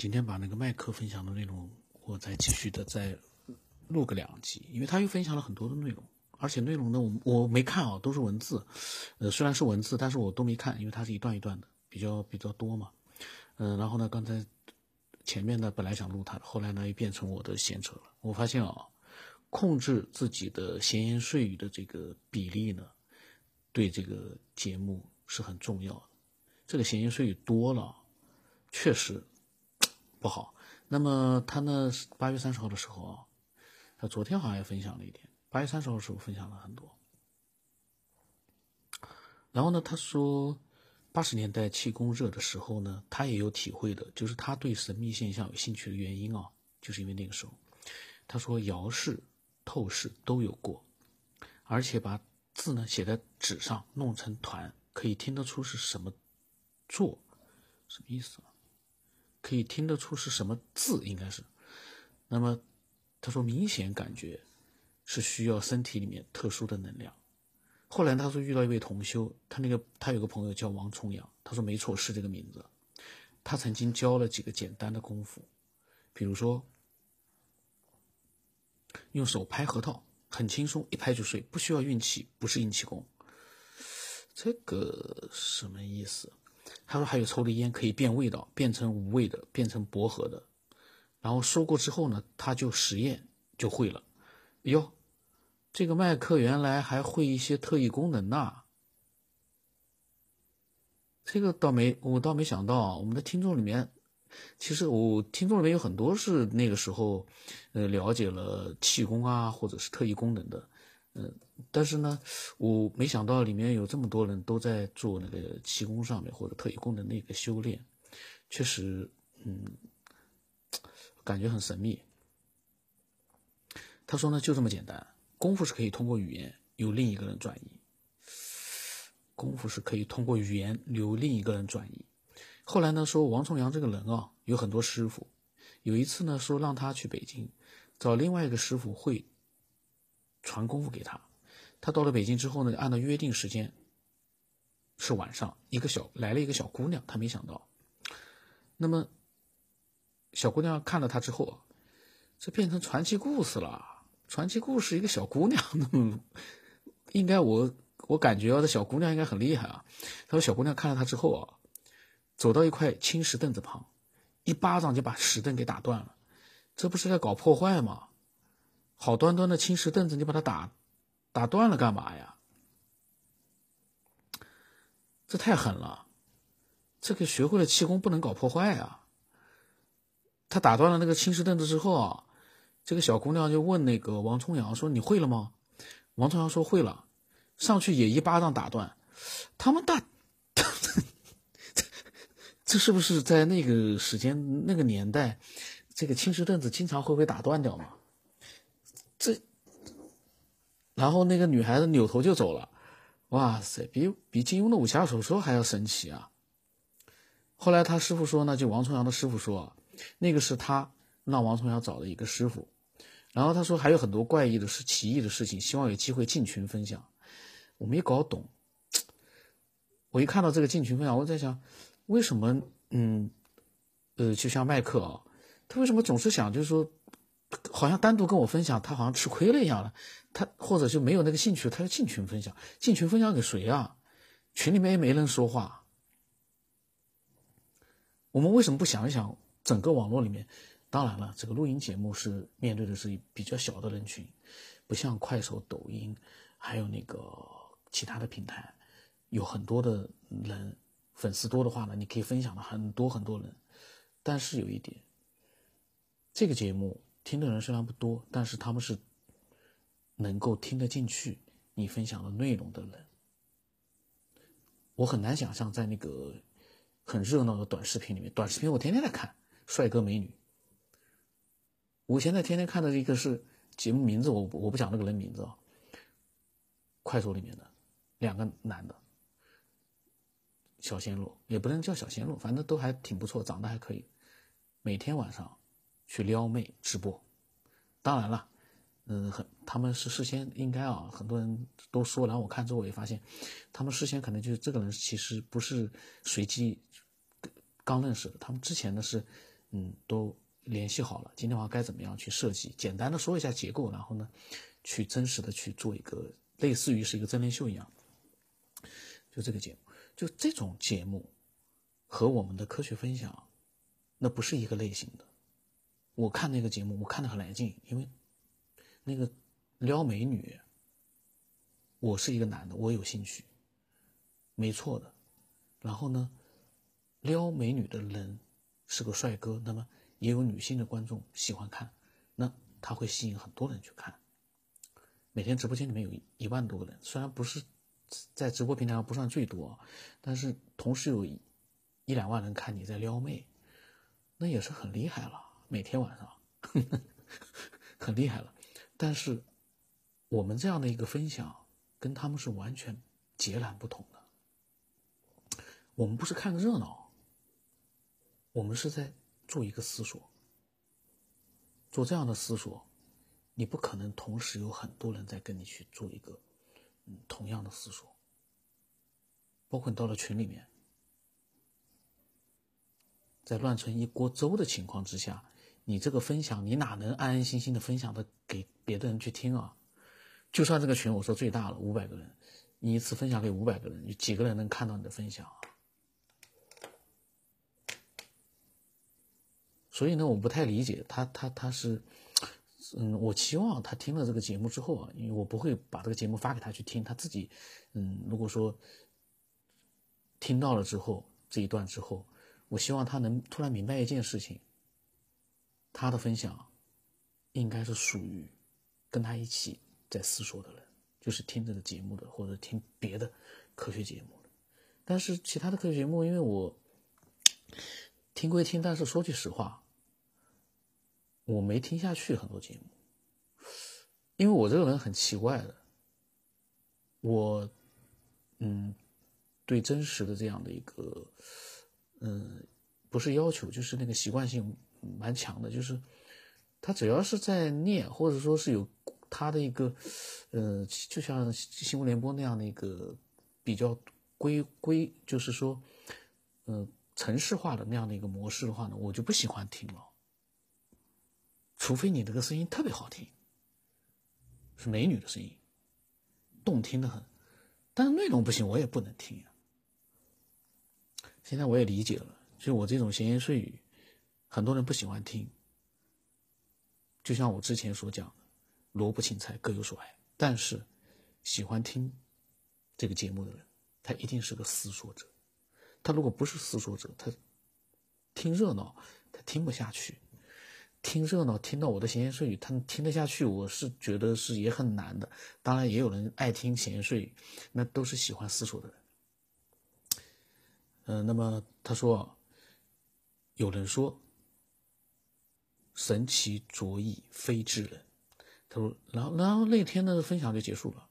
今天把那个麦克分享的内容，我再继续的再录个两集，因为他又分享了很多的内容，而且内容呢，我我没看啊，都是文字，呃，虽然是文字，但是我都没看，因为它是一段一段的，比较比较多嘛，嗯，然后呢，刚才前面呢本来想录它的，后来呢又变成我的闲扯了。我发现啊，控制自己的闲言碎语的这个比例呢，对这个节目是很重要的。这个闲言碎语多了，确实。不好，那么他呢？八月三十号的时候啊，他昨天好像也分享了一点。八月三十号的时候分享了很多。然后呢，他说，八十年代气功热的时候呢，他也有体会的，就是他对神秘现象有兴趣的原因啊，就是因为那个时候，他说摇式、透视都有过，而且把字呢写在纸上，弄成团，可以听得出是什么做，什么意思啊？可以听得出是什么字，应该是。那么，他说明显感觉是需要身体里面特殊的能量。后来他说遇到一位同修，他那个他有个朋友叫王重阳，他说没错是这个名字。他曾经教了几个简单的功夫，比如说用手拍核桃，很轻松，一拍就碎，不需要运气，不是硬气功。这个什么意思？他说还有抽的烟可以变味道，变成无味的，变成薄荷的。然后说过之后呢，他就实验就会了。哟，这个麦克原来还会一些特异功能呐。这个倒没，我倒没想到啊。我们的听众里面，其实我听众里面有很多是那个时候，呃，了解了气功啊，或者是特异功能的。嗯，但是呢，我没想到里面有这么多人都在做那个气功上面或者特异功能那个修炼，确实，嗯，感觉很神秘。他说呢，就这么简单，功夫是可以通过语言由另一个人转移，功夫是可以通过语言由另一个人转移。后来呢，说王重阳这个人啊，有很多师傅，有一次呢，说让他去北京找另外一个师傅会。传功夫给他，他到了北京之后呢，按照约定时间是晚上，一个小来了一个小姑娘，他没想到，那么小姑娘看了他之后，这变成传奇故事了。传奇故事一个小姑娘，应该我我感觉，这小姑娘应该很厉害啊。他说小姑娘看了他之后啊，走到一块青石凳子旁，一巴掌就把石凳给打断了，这不是在搞破坏吗？好端端的青石凳子，你把它打打断了干嘛呀？这太狠了！这个学会了气功不能搞破坏啊！他打断了那个青石凳子之后啊，这个小姑娘就问那个王重阳说：“你会了吗？”王重阳说：“会了。”上去也一巴掌打断。他们打，这是不是在那个时间那个年代，这个青石凳子经常会被打断掉吗？然后那个女孩子扭头就走了，哇塞，比比金庸的武侠小说还要神奇啊！后来他师傅说呢，就王重阳的师傅说，那个是他让王重阳找的一个师傅，然后他说还有很多怪异的事、奇异的事情，希望有机会进群分享。我没搞懂，我一看到这个进群分享，我在想，为什么？嗯，呃，就像麦克啊，他为什么总是想就是说？好像单独跟我分享，他好像吃亏了一样了。他或者就没有那个兴趣，他就进群分享。进群分享给谁啊？群里面也没人说话。我们为什么不想一想，整个网络里面？当然了，这个录音节目是面对的是比较小的人群，不像快手、抖音，还有那个其他的平台，有很多的人粉丝多的话呢，你可以分享的很多很多人。但是有一点，这个节目。听的人虽然不多，但是他们是能够听得进去你分享的内容的人。我很难想象在那个很热闹的短视频里面，短视频我天天在看帅哥美女。我现在天天看的一个是节目名字，我我不讲那个人名字啊。快手里面的两个男的，小鲜肉也不能叫小鲜肉，反正都还挺不错，长得还可以，每天晚上。去撩妹直播，当然了，嗯，很他们是事先应该啊，很多人都说，然后我看之后我也发现，他们事先可能就是这个人其实不是随机刚认识的，他们之前呢是嗯，都联系好了，今天晚上该怎么样去设计？简单的说一下结构，然后呢，去真实的去做一个类似于是一个真人秀一样，就这个节目，就这种节目和我们的科学分享，那不是一个类型的。我看那个节目，我看的很来劲，因为那个撩美女，我是一个男的，我有兴趣，没错的。然后呢，撩美女的人是个帅哥，那么也有女性的观众喜欢看，那他会吸引很多人去看。每天直播间里面有一万多个人，虽然不是在直播平台上不算最多，但是同时有一两万人看你在撩妹，那也是很厉害了。每天晚上，呵 呵很厉害了。但是我们这样的一个分享，跟他们是完全截然不同的。我们不是看个热闹，我们是在做一个思索。做这样的思索，你不可能同时有很多人在跟你去做一个嗯同样的思索。包括你到了群里面，在乱成一锅粥的情况之下，你这个分享，你哪能安安心心的分享的给别的人去听啊？就算这个群我说最大了五百个人，你一次分享给五百个人，有几个人能看到你的分享啊？所以呢，我不太理解他，他他是，嗯，我期望他听了这个节目之后啊，因为我不会把这个节目发给他去听，他自己，嗯，如果说听到了之后这一段之后，我希望他能突然明白一件事情，他的分享应该是属于跟他一起在思索的人，就是听这个节目的或者听别的科学节目，但是其他的科学节目，因为我听归听，但是说句实话。我没听下去很多节目，因为我这个人很奇怪的，我，嗯，对真实的这样的一个，嗯，不是要求，就是那个习惯性蛮强的，就是他只要是在念，或者说是有他的一个，呃，就像新闻联播那样的一个比较规规，就是说，呃，城市化的那样的一个模式的话呢，我就不喜欢听了。除非你这个声音特别好听，是美女的声音，动听的很，但是内容不行，我也不能听呀。现在我也理解了，就我这种闲言碎语，很多人不喜欢听。就像我之前所讲的，萝卜青菜各有所爱，但是喜欢听这个节目的人，他一定是个思索者。他如果不是思索者，他听热闹，他听不下去。听热闹，听到我的闲言碎语，他听得下去，我是觉得是也很难的。当然，也有人爱听闲言碎语，那都是喜欢思索的人。嗯，那么他说，有人说，神奇卓异非之人。他说，然后然后那天的分享就结束了。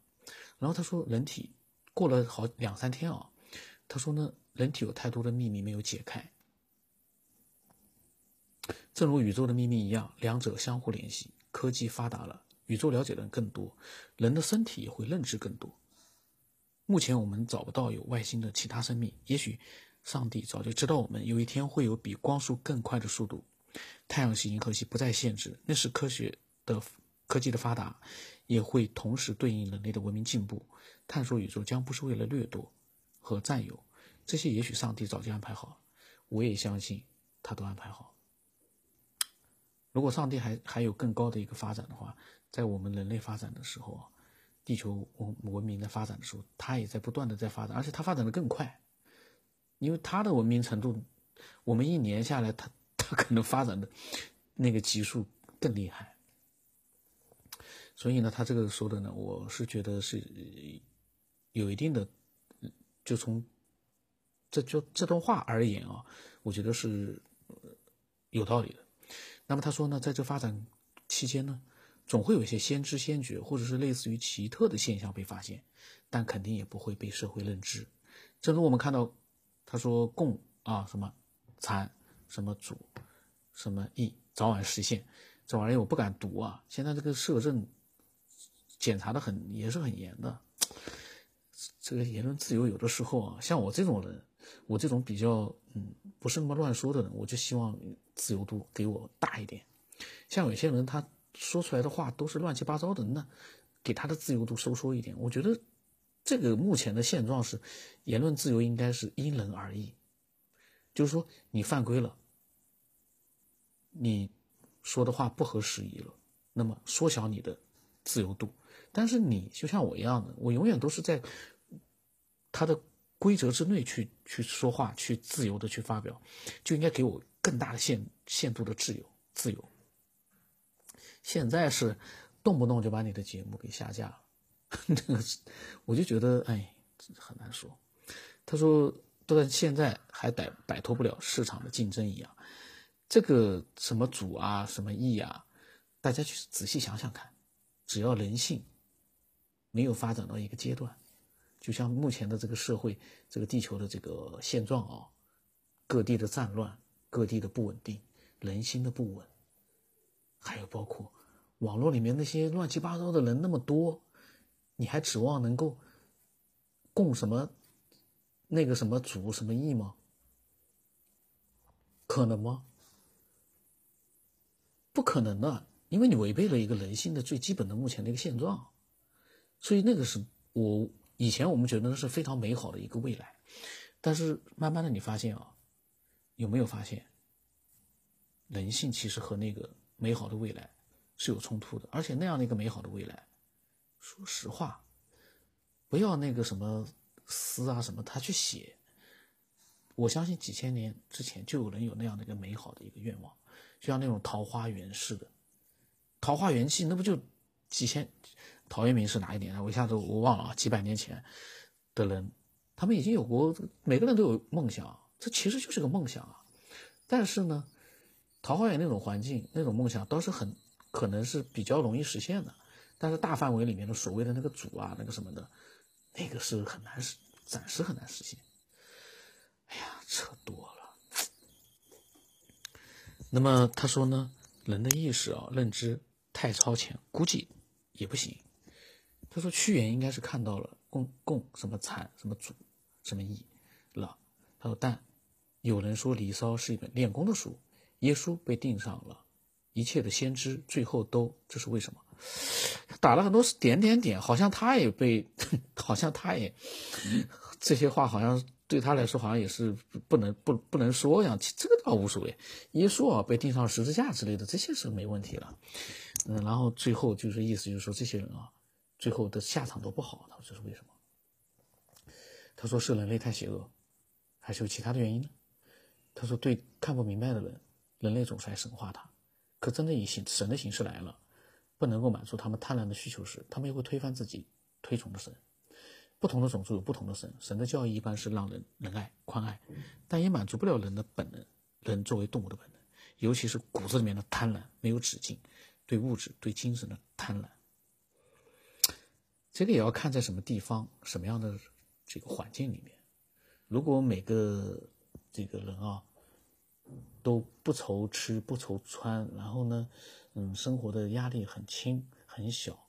然后他说，人体过了好两三天啊，他说呢，人体有太多的秘密没有解开。正如宇宙的秘密一样，两者相互联系。科技发达了，宇宙了解的人更多，人的身体也会认知更多。目前我们找不到有外星的其他生命，也许上帝早就知道我们有一天会有比光速更快的速度。太阳系、银河系不再限制，那是科学的科技的发达，也会同时对应人类的文明进步。探索宇宙将不是为了掠夺和占有，这些也许上帝早就安排好了。我也相信他都安排好。如果上帝还还有更高的一个发展的话，在我们人类发展的时候啊，地球文文明的发展的时候，它也在不断的在发展，而且它发展的更快，因为它的文明程度，我们一年下来，它他 可能发展的那个级数更厉害。所以呢，他这个说的呢，我是觉得是有一定的，就从这就这段话而言啊，我觉得是有道理的。那么他说呢，在这发展期间呢，总会有一些先知先觉或者是类似于奇特的现象被发现，但肯定也不会被社会认知。正如我们看到，他说共啊什么残什么主什么义早晚实现，这玩意儿我不敢读啊。现在这个摄政检查的很也是很严的，这个言论自由有的时候啊，像我这种人，我这种比较嗯不是那么乱说的人，我就希望自由度给我大一点。像有些人他说出来的话都是乱七八糟的，那给他的自由度收缩一点。我觉得这个目前的现状是，言论自由应该是因人而异。就是说你犯规了，你说的话不合时宜了，那么缩小你的自由度。但是你就像我一样的，我永远都是在他的规则之内去去说话，去自由的去发表，就应该给我更大的限限度的自由自由。现在是动不动就把你的节目给下架了，这个我就觉得哎很难说。他说，到现在还摆摆脱不了市场的竞争一样，这个什么主啊，什么义啊，大家去仔细想想看，只要人性。没有发展到一个阶段，就像目前的这个社会、这个地球的这个现状啊，各地的战乱、各地的不稳定、人心的不稳，还有包括网络里面那些乱七八糟的人那么多，你还指望能够供什么那个什么主什么义吗？可能吗？不可能的，因为你违背了一个人性的最基本的目前的一个现状。所以那个是我以前我们觉得是非常美好的一个未来，但是慢慢的你发现啊，有没有发现，人性其实和那个美好的未来是有冲突的，而且那样的一个美好的未来，说实话，不要那个什么诗啊什么他去写，我相信几千年之前就有人有那样的一个美好的一个愿望，就像那种桃花源似的，桃花源记那不就几千。陶渊明是哪一年的？我一下子我忘了啊！几百年前的人，他们已经有过，每个人都有梦想，这其实就是个梦想啊。但是呢，桃花源那种环境，那种梦想倒是很可能是比较容易实现的。但是大范围里面的所谓的那个主啊，那个什么的，那个是很难实，暂时很难实现。哎呀，扯多了。那么他说呢，人的意识啊，认知太超前，估计也不行。他说：“屈原应该是看到了共共什么禅什么主什么义了。”他说：“但有人说《离骚》是一本练功的书，耶稣被钉上了，一切的先知最后都这是为什么？”打了很多点点点，好像他也被，好像他也这些话好像对他来说好像也是不能不不能说呀。这个倒无所谓，耶稣啊被钉上十字架之类的这些是没问题了。嗯，然后最后就是意思就是说这些人啊。最后的下场都不好，他说这是为什么？他说是人类太邪恶，还是有其他的原因呢？他说对看不明白的人，人类总是爱神化他，可真的以形神的形式来了，不能够满足他们贪婪的需求时，他们又会推翻自己推崇的神。不同的种族有不同的神，神的教义一般是让人仁爱宽爱，但也满足不了人的本能，人作为动物的本能，尤其是骨子里面的贪婪没有止境，对物质对精神的贪婪。这个也要看在什么地方、什么样的这个环境里面。如果每个这个人啊都不愁吃、不愁穿，然后呢，嗯，生活的压力很轻很小，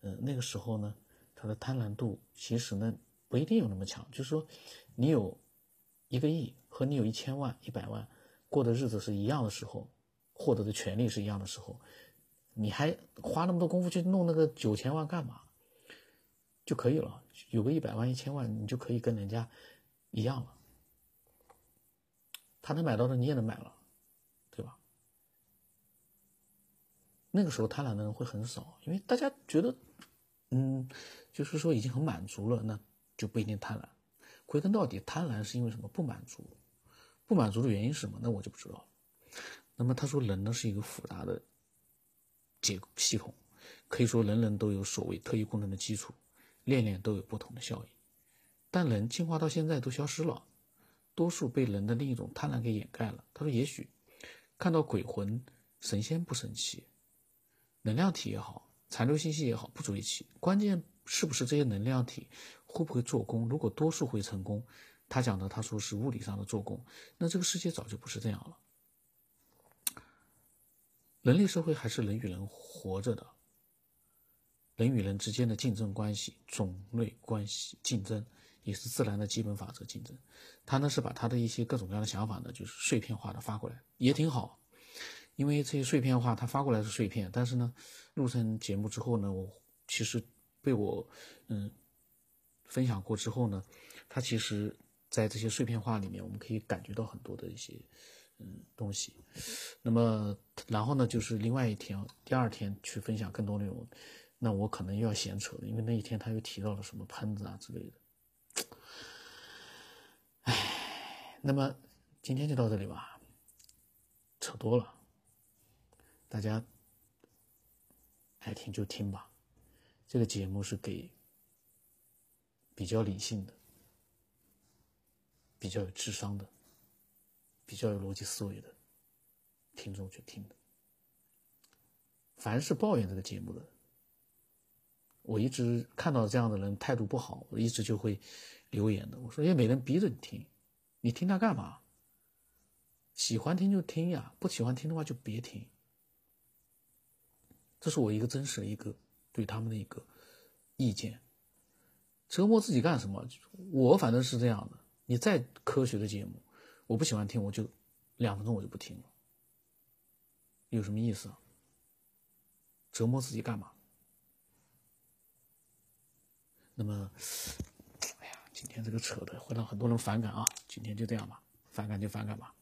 嗯，那个时候呢，他的贪婪度其实呢不一定有那么强。就是说，你有一个亿和你有一千万、一百万过的日子是一样的时候，获得的权利是一样的时候，你还花那么多功夫去弄那个九千万干嘛？就可以了，有个一百万、一千万，你就可以跟人家一样了。他能买到的，你也能买了，对吧？那个时候贪婪的人会很少，因为大家觉得，嗯，就是说已经很满足了，那就不一定贪婪。归根到底，贪婪是因为什么？不满足，不满足的原因是什么？那我就不知道了。那么他说，人呢是一个复杂的结系统，可以说人人都有所谓特异功能的基础。练练都有不同的效应，但人进化到现在都消失了，多数被人的另一种贪婪给掩盖了。他说：“也许看到鬼魂、神仙不生气，能量体也好，残留信息也好，不足为奇。关键是不是这些能量体会不会做工？如果多数会成功，他讲的他说是物理上的做工，那这个世界早就不是这样了。人类社会还是人与人活着的。”人与人之间的竞争关系、种类关系、竞争，也是自然的基本法则竞争。他呢是把他的一些各种各样的想法呢，就是碎片化的发过来，也挺好。因为这些碎片化，他发过来是碎片，但是呢，录成节目之后呢，我其实被我嗯分享过之后呢，他其实在这些碎片化里面，我们可以感觉到很多的一些嗯东西。那么然后呢，就是另外一天，第二天去分享更多内容。那我可能又要闲扯了，因为那一天他又提到了什么喷子啊之类的。那么今天就到这里吧，扯多了，大家爱听就听吧。这个节目是给比较理性的、比较有智商的、比较有逻辑思维的听众去听的。凡是抱怨这个节目的。我一直看到这样的人态度不好，我一直就会留言的。我说：“也没人逼着你听，你听他干嘛？喜欢听就听呀，不喜欢听的话就别听。”这是我一个真实的一个对他们的一个意见。折磨自己干什么？我反正是这样的。你再科学的节目，我不喜欢听，我就两分钟我就不听了。有什么意思？折磨自己干嘛？那么，今天这个扯的会让很多人反感啊！今天就这样吧，反感就反感吧。